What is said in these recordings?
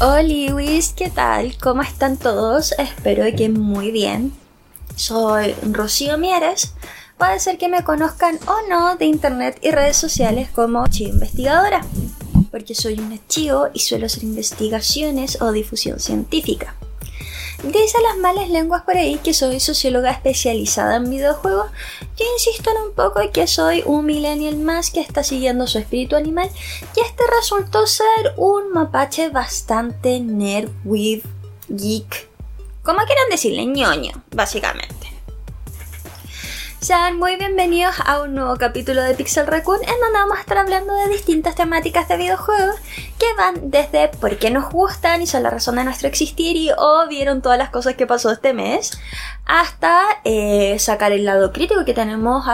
Hola Luis, ¿qué tal? ¿Cómo están todos? Espero que muy bien. Soy Rocío Mieres. Puede ser que me conozcan o no de internet y redes sociales como Chivo Investigadora, porque soy un archivo y suelo hacer investigaciones o difusión científica. Dicen las malas lenguas por ahí que soy socióloga especializada en videojuegos. Yo insisto en un poco que soy un millennial más que está siguiendo su espíritu animal y este resultó ser un mapache bastante nerd, with, geek, como quieran decirle, ñoño, básicamente. Sean muy bienvenidos a un nuevo capítulo de Pixel Raccoon en donde vamos a estar hablando de distintas temáticas de videojuegos que van desde por qué nos gustan y son la razón de nuestro existir y o vieron todas las cosas que pasó este mes hasta eh, sacar el lado crítico que tenemos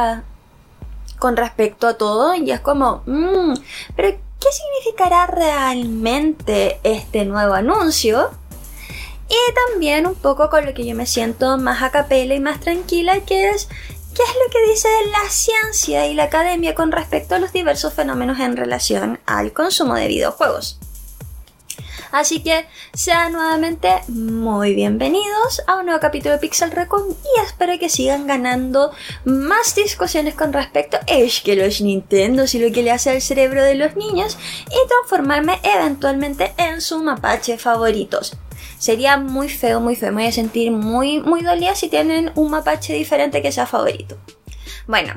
con respecto a todo y es como, mm, pero ¿qué significará realmente este nuevo anuncio? Y también un poco con lo que yo me siento más a capela y más tranquila, que es qué es lo que dice la ciencia y la academia con respecto a los diversos fenómenos en relación al consumo de videojuegos. Así que sean nuevamente muy bienvenidos a un nuevo capítulo de Pixel Raccoon y espero que sigan ganando más discusiones con respecto a es que los Nintendo y lo que le hace al cerebro de los niños y transformarme eventualmente en su mapache favoritos. Sería muy feo, muy feo. Me voy a sentir muy, muy dolida si tienen un mapache diferente que sea favorito. Bueno,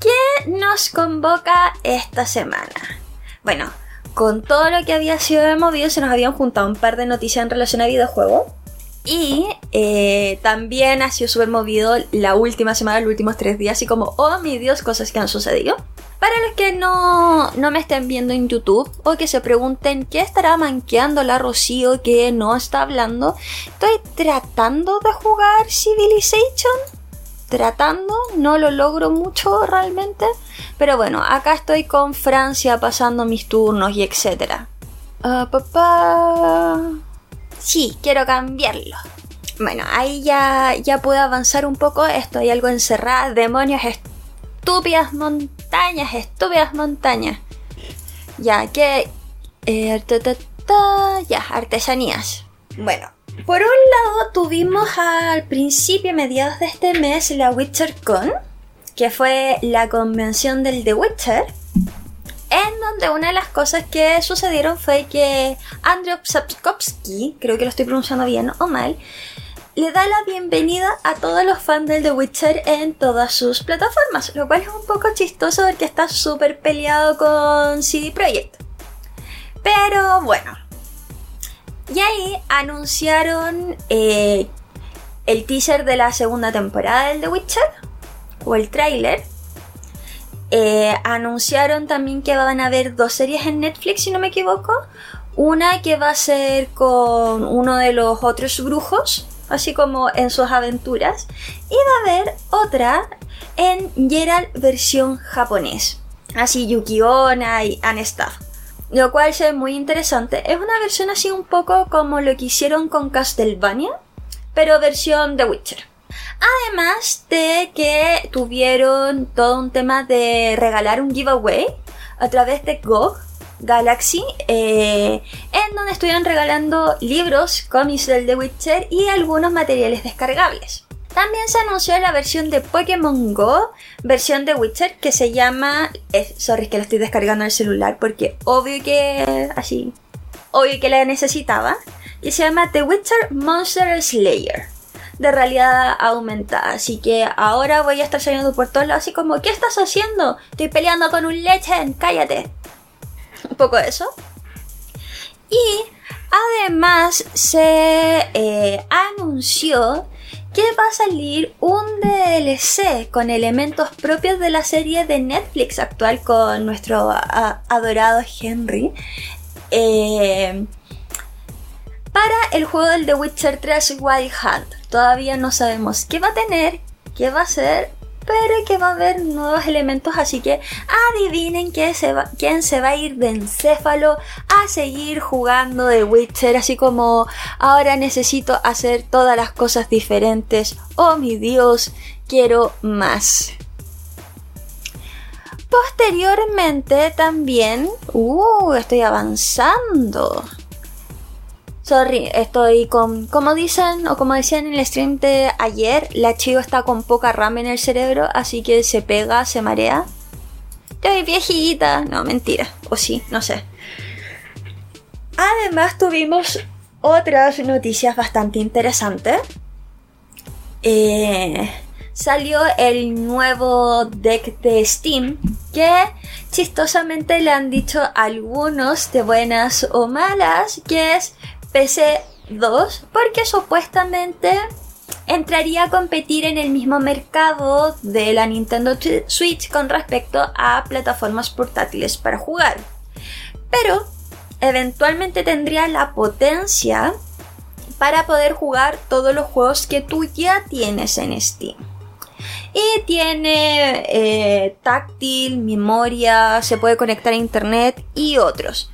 ¿qué nos convoca esta semana? Bueno, con todo lo que había sido movido, se nos habían juntado un par de noticias en relación a videojuegos. Y eh, también ha sido súper movido la última semana, los últimos tres días, así como, oh mi Dios, cosas que han sucedido. Para los que no, no me estén viendo en YouTube o que se pregunten qué estará manqueando la Rocío que no está hablando, estoy tratando de jugar Civilization. Tratando, no lo logro mucho realmente. Pero bueno, acá estoy con Francia pasando mis turnos y etcétera. Ah, papá. Sí, quiero cambiarlo. Bueno, ahí ya, ya puedo avanzar un poco. Estoy algo encerrada. Demonios, estúpidas montañas, estúpidas montañas. Ya, que... eh, ya, artesanías. Bueno, por un lado tuvimos al principio, mediados de este mes, la WitcherCon, que fue la convención del The Witcher, en donde una de las cosas que sucedieron fue que Andrzej Sapkowski, creo que lo estoy pronunciando bien o mal, le da la bienvenida a todos los fans del The Witcher en todas sus plataformas, lo cual es un poco chistoso porque está súper peleado con CD Projekt. Pero bueno. Y ahí anunciaron eh, el teaser de la segunda temporada del The Witcher, o el tráiler. Eh, anunciaron también que van a haber dos series en Netflix, si no me equivoco. Una que va a ser con uno de los otros brujos, así como en sus aventuras. Y va a haber otra en Geralt versión japonés. Así Yuki-Onna y stuff. Lo cual se ve muy interesante. Es una versión así un poco como lo que hicieron con Castlevania, pero versión The Witcher. Además de que tuvieron todo un tema de regalar un giveaway a través de GOG Galaxy, eh, en donde estuvieron regalando libros, cómics del The Witcher y algunos materiales descargables. También se anunció la versión de Pokémon Go, versión de Witcher, que se llama. eh, sorry, que la estoy descargando en el celular porque obvio que. Así. Obvio que la necesitaba. Y se llama The Witcher Monster Slayer. De realidad aumentada. Así que ahora voy a estar saliendo por todos lados, así como: ¿Qué estás haciendo? Estoy peleando con un lechen, cállate. Un poco eso. Y además se eh, anunció que va a salir un DLC con elementos propios de la serie de Netflix actual con nuestro adorado Henry. Eh, para el juego del The Witcher 3 Wild Hunt. Todavía no sabemos qué va a tener, qué va a ser, pero que va a haber nuevos elementos, así que adivinen quién se va, a ir de encéfalo a seguir jugando The Witcher, así como ahora necesito hacer todas las cosas diferentes. Oh mi Dios, quiero más. Posteriormente también, uh, estoy avanzando. Sorry, estoy con. Como dicen o como decían en el stream de ayer, la chivo está con poca RAM en el cerebro, así que se pega, se marea. Estoy viejita. No, mentira. O sí, no sé. Además, tuvimos otras noticias bastante interesantes. Eh, salió el nuevo deck de Steam que chistosamente le han dicho algunos de buenas o malas que es PC2 porque supuestamente entraría a competir en el mismo mercado de la Nintendo Switch con respecto a plataformas portátiles para jugar. Pero eventualmente tendría la potencia para poder jugar todos los juegos que tú ya tienes en Steam. Y tiene eh, táctil, memoria, se puede conectar a internet y otros.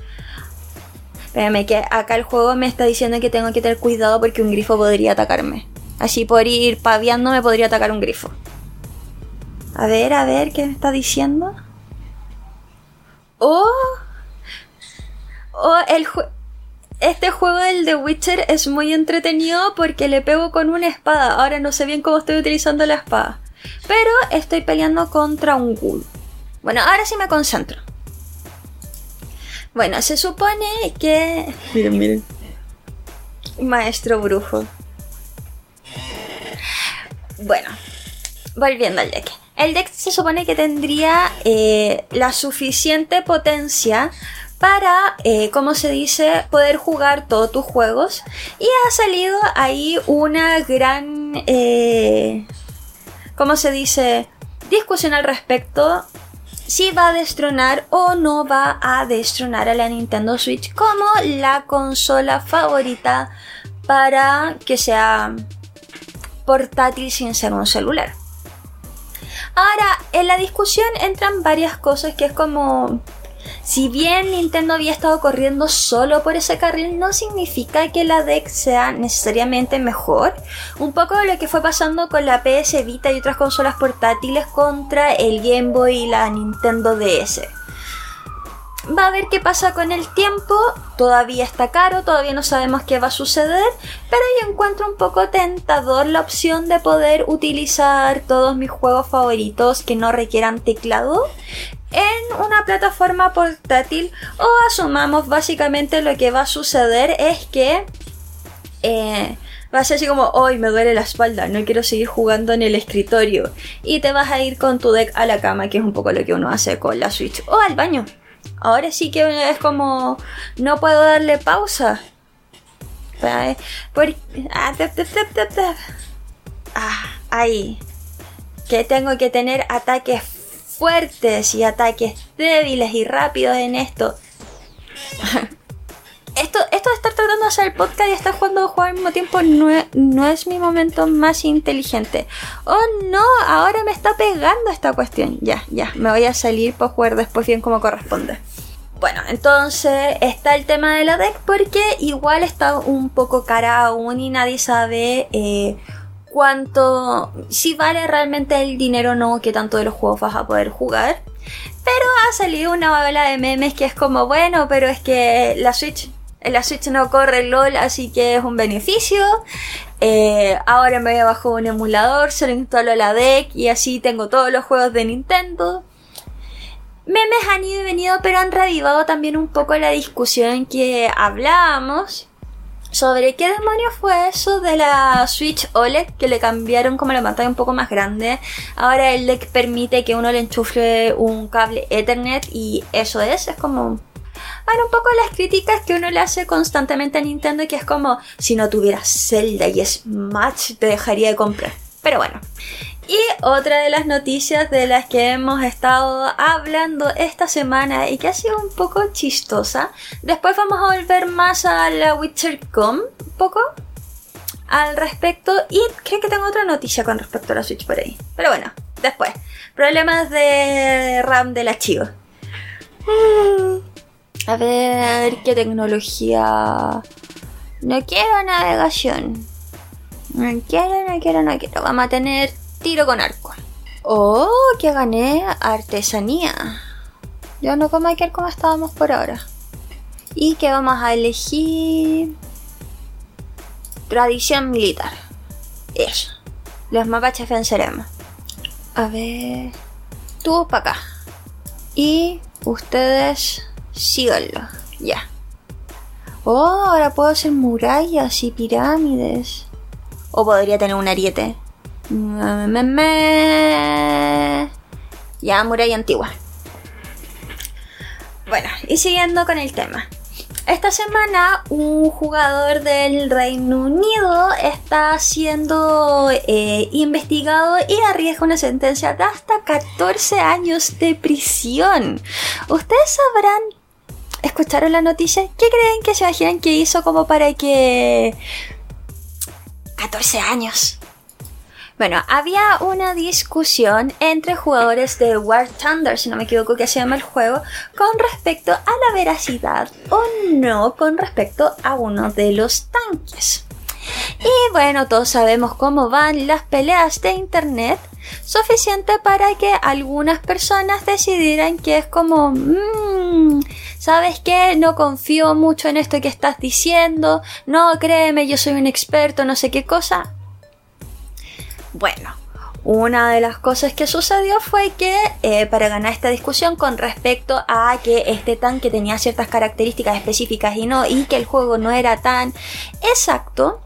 Espérame, que acá el juego me está diciendo que tengo que tener cuidado porque un grifo podría atacarme. Así por ir paviando me podría atacar un grifo. A ver, a ver, ¿qué me está diciendo? Oh. Oh, el Este juego del The Witcher es muy entretenido porque le pego con una espada. Ahora no sé bien cómo estoy utilizando la espada. Pero estoy peleando contra un ghoul. Bueno, ahora sí me concentro. Bueno, se supone que. Miren, miren. Maestro brujo. Bueno, volviendo al deck. El deck se supone que tendría eh, la suficiente potencia para, eh, como se dice, poder jugar todos tus juegos. Y ha salido ahí una gran, eh, ¿cómo se dice? Discusión al respecto si va a destronar o no va a destronar a la Nintendo Switch como la consola favorita para que sea portátil sin ser un celular. Ahora, en la discusión entran varias cosas que es como si bien Nintendo había estado corriendo solo por ese carril, no significa que la deck sea necesariamente mejor. Un poco de lo que fue pasando con la PS Vita y otras consolas portátiles contra el Game Boy y la Nintendo DS. Va a ver qué pasa con el tiempo. Todavía está caro, todavía no sabemos qué va a suceder. Pero yo encuentro un poco tentador la opción de poder utilizar todos mis juegos favoritos que no requieran teclado en una plataforma portátil o asumamos básicamente lo que va a suceder es que eh, va a ser así como hoy me duele la espalda, no quiero seguir jugando en el escritorio y te vas a ir con tu deck a la cama que es un poco lo que uno hace con la Switch o al baño. Ahora sí que es como no puedo darle pausa. Por, ah, ah, ahí. Que tengo que tener ataques fuertes y ataques débiles y rápidos en esto. esto, esto de estar tratando de hacer el podcast y estar jugando juego al mismo tiempo no es, no es mi momento más inteligente. Oh no, ahora me está pegando esta cuestión. Ya, ya, me voy a salir para jugar después bien como corresponde. Bueno, entonces está el tema de la deck porque igual está un poco cara aún y nadie sabe eh, cuánto, si vale realmente el dinero o no, que tanto de los juegos vas a poder jugar. Pero ha salido una babela de memes que es como, bueno, pero es que la Switch, la Switch no corre LOL, así que es un beneficio. Eh, ahora me voy a bajar un emulador, solo instalo la deck y así tengo todos los juegos de Nintendo. Memes han ido y venido, pero han revivado también un poco la discusión que hablábamos sobre qué demonios fue eso de la Switch OLED que le cambiaron como la pantalla un poco más grande. Ahora el deck permite que uno le enchufe un cable Ethernet y eso es, es como... Bueno, un poco las críticas que uno le hace constantemente a Nintendo, que es como, si no tuviera Zelda y Smash, te dejaría de comprar. Pero bueno. Y otra de las noticias de las que hemos estado hablando esta semana y que ha sido un poco chistosa. Después vamos a volver más a la WitcherCom, un poco al respecto. Y creo que tengo otra noticia con respecto a la Switch por ahí. Pero bueno, después. Problemas de RAM del archivo. A ver, ¿qué tecnología? No quiero navegación. No quiero, no quiero, no quiero. Vamos a tener tiro con arco. Oh, que gané artesanía. Ya no como aquel como estábamos por ahora. Y que vamos a elegir tradición militar. Eso. Los mapaches venceremos. A ver. Tú para acá. Y ustedes síganlo. Ya. Oh, ahora puedo hacer murallas y pirámides. O podría tener un ariete. Ya, muralla antigua. Bueno, y siguiendo con el tema. Esta semana un jugador del Reino Unido está siendo eh, investigado y arriesga una sentencia de hasta 14 años de prisión. Ustedes sabrán, escucharon la noticia, ¿qué creen que se imaginan que hizo como para que... 14 años. Bueno, había una discusión entre jugadores de War Thunder, si no me equivoco que se llama el juego, con respecto a la veracidad o no con respecto a uno de los tanques. Y bueno, todos sabemos cómo van las peleas de internet, suficiente para que algunas personas decidieran que es como, mmm, ¿sabes qué? No confío mucho en esto que estás diciendo, no, créeme, yo soy un experto, no sé qué cosa. Bueno, una de las cosas que sucedió fue que eh, para ganar esta discusión con respecto a que este tanque tenía ciertas características específicas y no y que el juego no era tan exacto,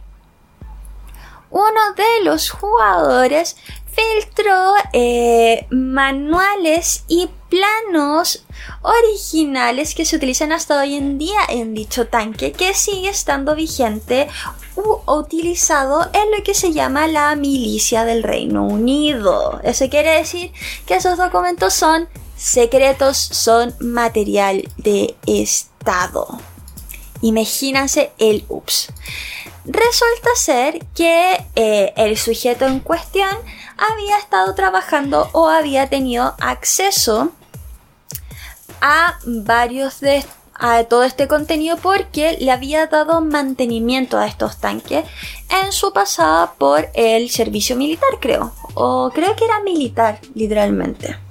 uno de los jugadores filtró eh, manuales y planos originales que se utilizan hasta hoy en día en dicho tanque que sigue estando vigente u utilizado en lo que se llama la milicia del Reino Unido. Eso quiere decir que esos documentos son secretos, son material de Estado. Imagínense el ups. Resulta ser que eh, el sujeto en cuestión había estado trabajando o había tenido acceso a varios de a todo este contenido porque le había dado mantenimiento a estos tanques en su pasada por el servicio militar, creo. O creo que era militar, literalmente.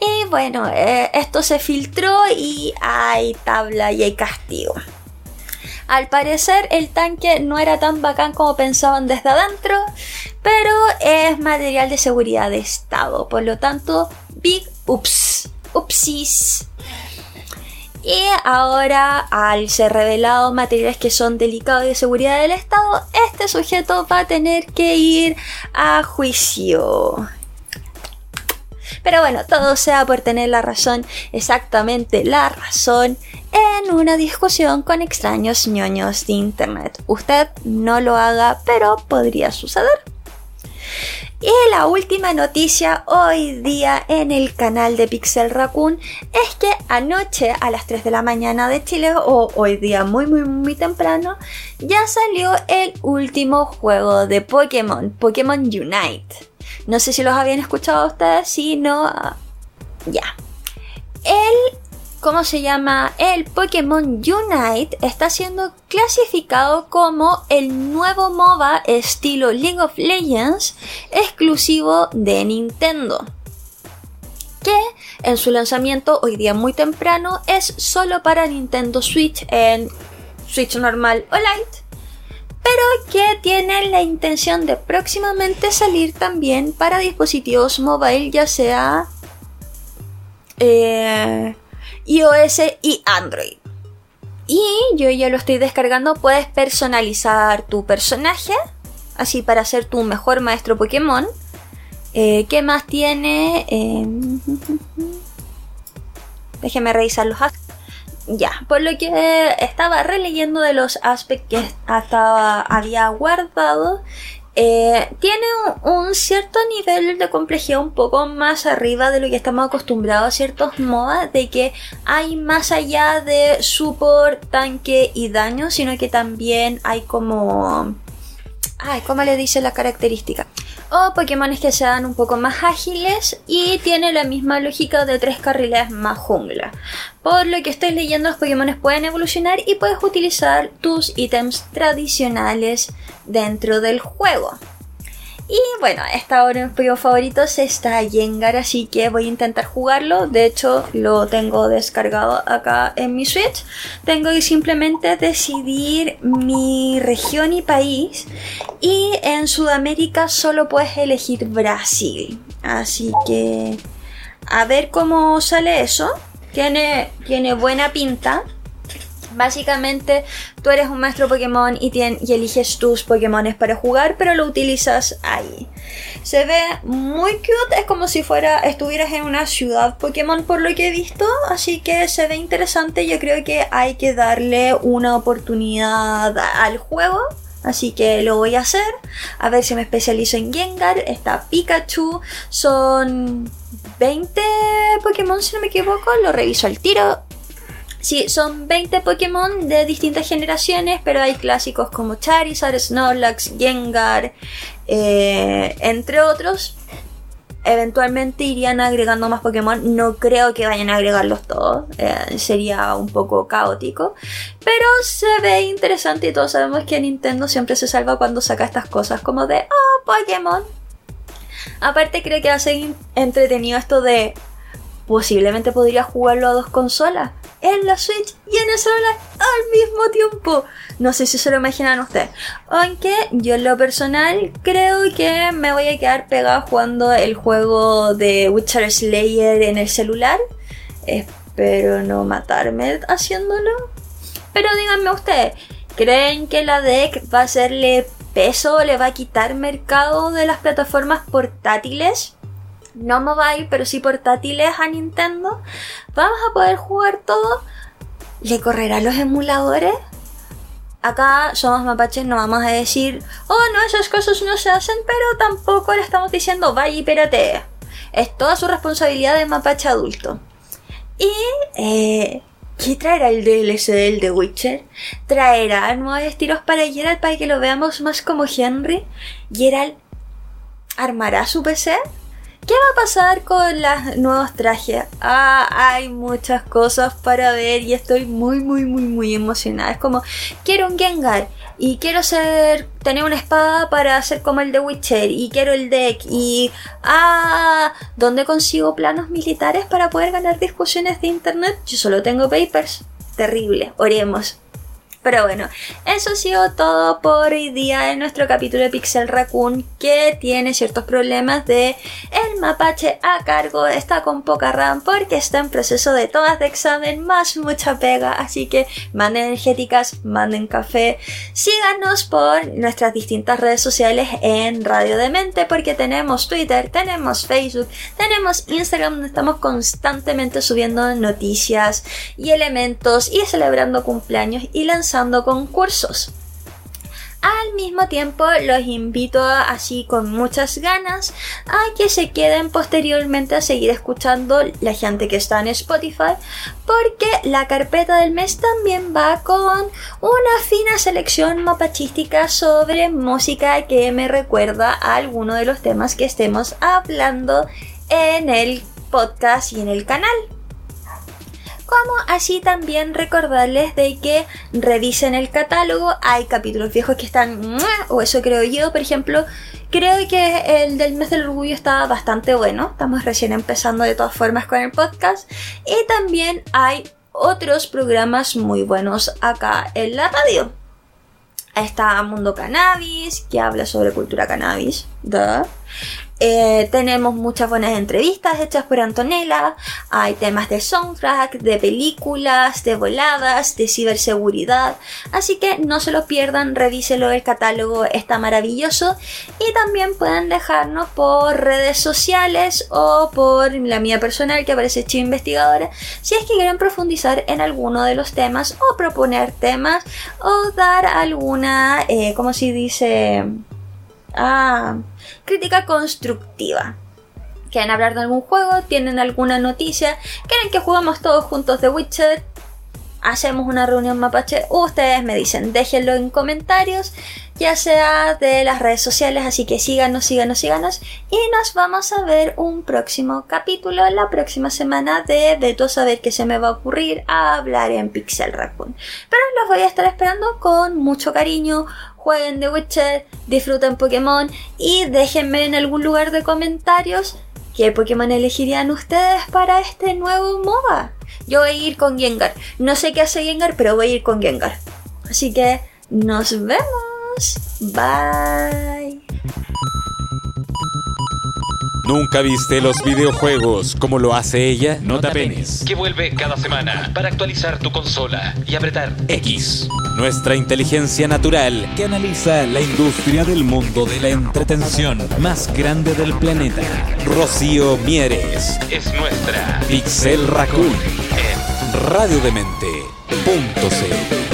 Y bueno, eh, esto se filtró y hay tabla y hay castigo. Al parecer el tanque no era tan bacán como pensaban desde adentro, pero es material de seguridad de estado, por lo tanto, big ups, upsis. Y ahora, al ser revelado materiales que son delicados de seguridad del Estado, este sujeto va a tener que ir a juicio. Pero bueno, todo sea por tener la razón, exactamente la razón, en una discusión con extraños ñoños de internet. Usted no lo haga, pero podría suceder. Y la última noticia hoy día en el canal de Pixel Raccoon es que anoche a las 3 de la mañana de Chile o hoy día muy muy muy temprano ya salió el último juego de Pokémon, Pokémon Unite. No sé si los habían escuchado ustedes, si no, ah, ya. El, ¿cómo se llama? El Pokémon Unite está siendo clasificado como el nuevo MOBA estilo League of Legends exclusivo de Nintendo. Que en su lanzamiento hoy día muy temprano es solo para Nintendo Switch en Switch normal o Lite pero que tienen la intención de próximamente salir también para dispositivos mobile, ya sea eh, iOS y Android. Y yo ya lo estoy descargando, puedes personalizar tu personaje, así para ser tu mejor maestro Pokémon. Eh, ¿Qué más tiene? Eh, déjeme revisar los ya, por lo que estaba releyendo de los aspectos que había guardado, eh, tiene un, cierto nivel de complejidad un poco más arriba de lo que estamos acostumbrados a ciertos modas, de que hay más allá de support, tanque y daño, sino que también hay como... Ay, ¿cómo le dice la característica? o Pokémones que sean un poco más ágiles y tiene la misma lógica de tres carriles más jungla. Por lo que estoy leyendo, los Pokémones pueden evolucionar y puedes utilizar tus ítems tradicionales dentro del juego. Y bueno, esta hora mis favoritos favoritos está Yengar, así que voy a intentar jugarlo. De hecho, lo tengo descargado acá en mi Switch. Tengo que simplemente decidir mi región y país. Y en Sudamérica solo puedes elegir Brasil. Así que a ver cómo sale eso. Tiene, tiene buena pinta. Básicamente, tú eres un maestro Pokémon y, eliges tus Pokémones para jugar, pero lo utilizas ahí. Se ve muy cute, es como si fuera estuvieras en una ciudad Pokémon por lo que he visto, así que se ve interesante. Yo creo que hay que darle una oportunidad al juego. Así que lo voy a hacer. A ver si me especializo en Gengar. Está Pikachu. Son 20 Pokémon si no me equivoco. Lo reviso al tiro. Sí, son 20 Pokémon de distintas generaciones, pero hay clásicos como Charizard, Snorlax, Gengar, eh, entre otros. Eventualmente irían agregando más Pokémon. No creo que vayan a agregarlos todos. Eh, sería un poco caótico. Pero se ve interesante y todos sabemos que Nintendo siempre se salva cuando saca estas cosas como de, oh, Pokémon. Aparte creo que ser entretenido esto de posiblemente podría jugarlo a dos consolas en la Switch y en el celular al mismo tiempo. No sé si se lo imaginan ustedes. Aunque yo en lo personal creo que me voy a quedar pegado jugando el juego de Witcher Slayer en el celular. Espero no matarme haciéndolo. Pero díganme ustedes, ¿creen que la deck va a hacerle peso, le va a quitar mercado de las plataformas portátiles? No mobile, pero sí portátiles a Nintendo, vamos a poder jugar todo. ¿Le correrá los emuladores? Acá somos mapaches, no vamos a decir, oh no, esas cosas no se hacen, pero tampoco le estamos diciendo, vaya y. Es toda su responsabilidad de mapache adulto. Y, eh, ¿qué traerá el DLC del The Witcher? ¿Traerá nuevos estilos para Geralt para que lo veamos más como Henry? ¿Geralt armará su PC? ¿Qué va a pasar con los nuevos trajes? Ah, hay muchas cosas para ver y estoy muy, muy, muy, muy emocionada. Es como, quiero un Gengar y quiero ser, tener una espada para hacer como el de Witcher y quiero el deck y, ah, ¿dónde consigo planos militares para poder ganar discusiones de internet? Yo solo tengo papers. Terrible, oremos. Pero bueno, eso ha sido todo por hoy día en nuestro capítulo de Pixel Raccoon que tiene ciertos problemas de el mapache a cargo, está con poca RAM porque está en proceso de todas de examen más mucha pega, así que manden energéticas, manden café, síganos por nuestras distintas redes sociales en Radio Demente porque tenemos Twitter, tenemos Facebook, tenemos Instagram donde estamos constantemente subiendo noticias y elementos y celebrando cumpleaños y lanzando concursos. Al mismo tiempo los invito así con muchas ganas a que se queden posteriormente a seguir escuchando la gente que está en Spotify porque la carpeta del mes también va con una fina selección mapachística sobre música que me recuerda a alguno de los temas que estemos hablando en el podcast y en el canal como así también recordarles de que revisen el catálogo, hay capítulos viejos que están, o eso creo yo, por ejemplo, creo que el del mes del orgullo está bastante bueno, estamos recién empezando de todas formas con el podcast, y también hay otros programas muy buenos acá en la radio. Está Mundo Cannabis, que habla sobre cultura cannabis. Eh, tenemos muchas buenas entrevistas hechas por Antonella. Hay temas de soundtrack, de películas, de voladas, de ciberseguridad. Así que no se lo pierdan, revíselo, el catálogo está maravilloso. Y también pueden dejarnos por redes sociales o por la mía personal que aparece Chivo Investigadora. Si es que quieren profundizar en alguno de los temas o proponer temas o dar alguna, eh, como si dice... Ah, crítica constructiva. ¿Quieren hablar de algún juego? ¿Tienen alguna noticia? ¿Quieren que juguemos todos juntos The Witcher? Hacemos una reunión mapache. Ustedes me dicen, déjenlo en comentarios, ya sea de las redes sociales, así que síganos, síganos, síganos. Y nos vamos a ver un próximo capítulo la próxima semana de De todo saber qué se me va a ocurrir a hablar en Pixel Raccoon. Pero los voy a estar esperando con mucho cariño, jueguen The Witcher, disfruten Pokémon y déjenme en algún lugar de comentarios qué Pokémon elegirían ustedes para este nuevo MOBA. Yo voy a ir con Gengar. No sé qué hace Gengar, pero voy a ir con Gengar. Así que nos vemos. Bye. ¿Nunca viste los videojuegos como lo hace ella? No te apenes. Que vuelve cada semana para actualizar tu consola y apretar X. Nuestra inteligencia natural que analiza la industria del mundo de la entretención más grande del planeta. Rocío Mieres. es nuestra Pixel Raccoon. En radiodemente.cl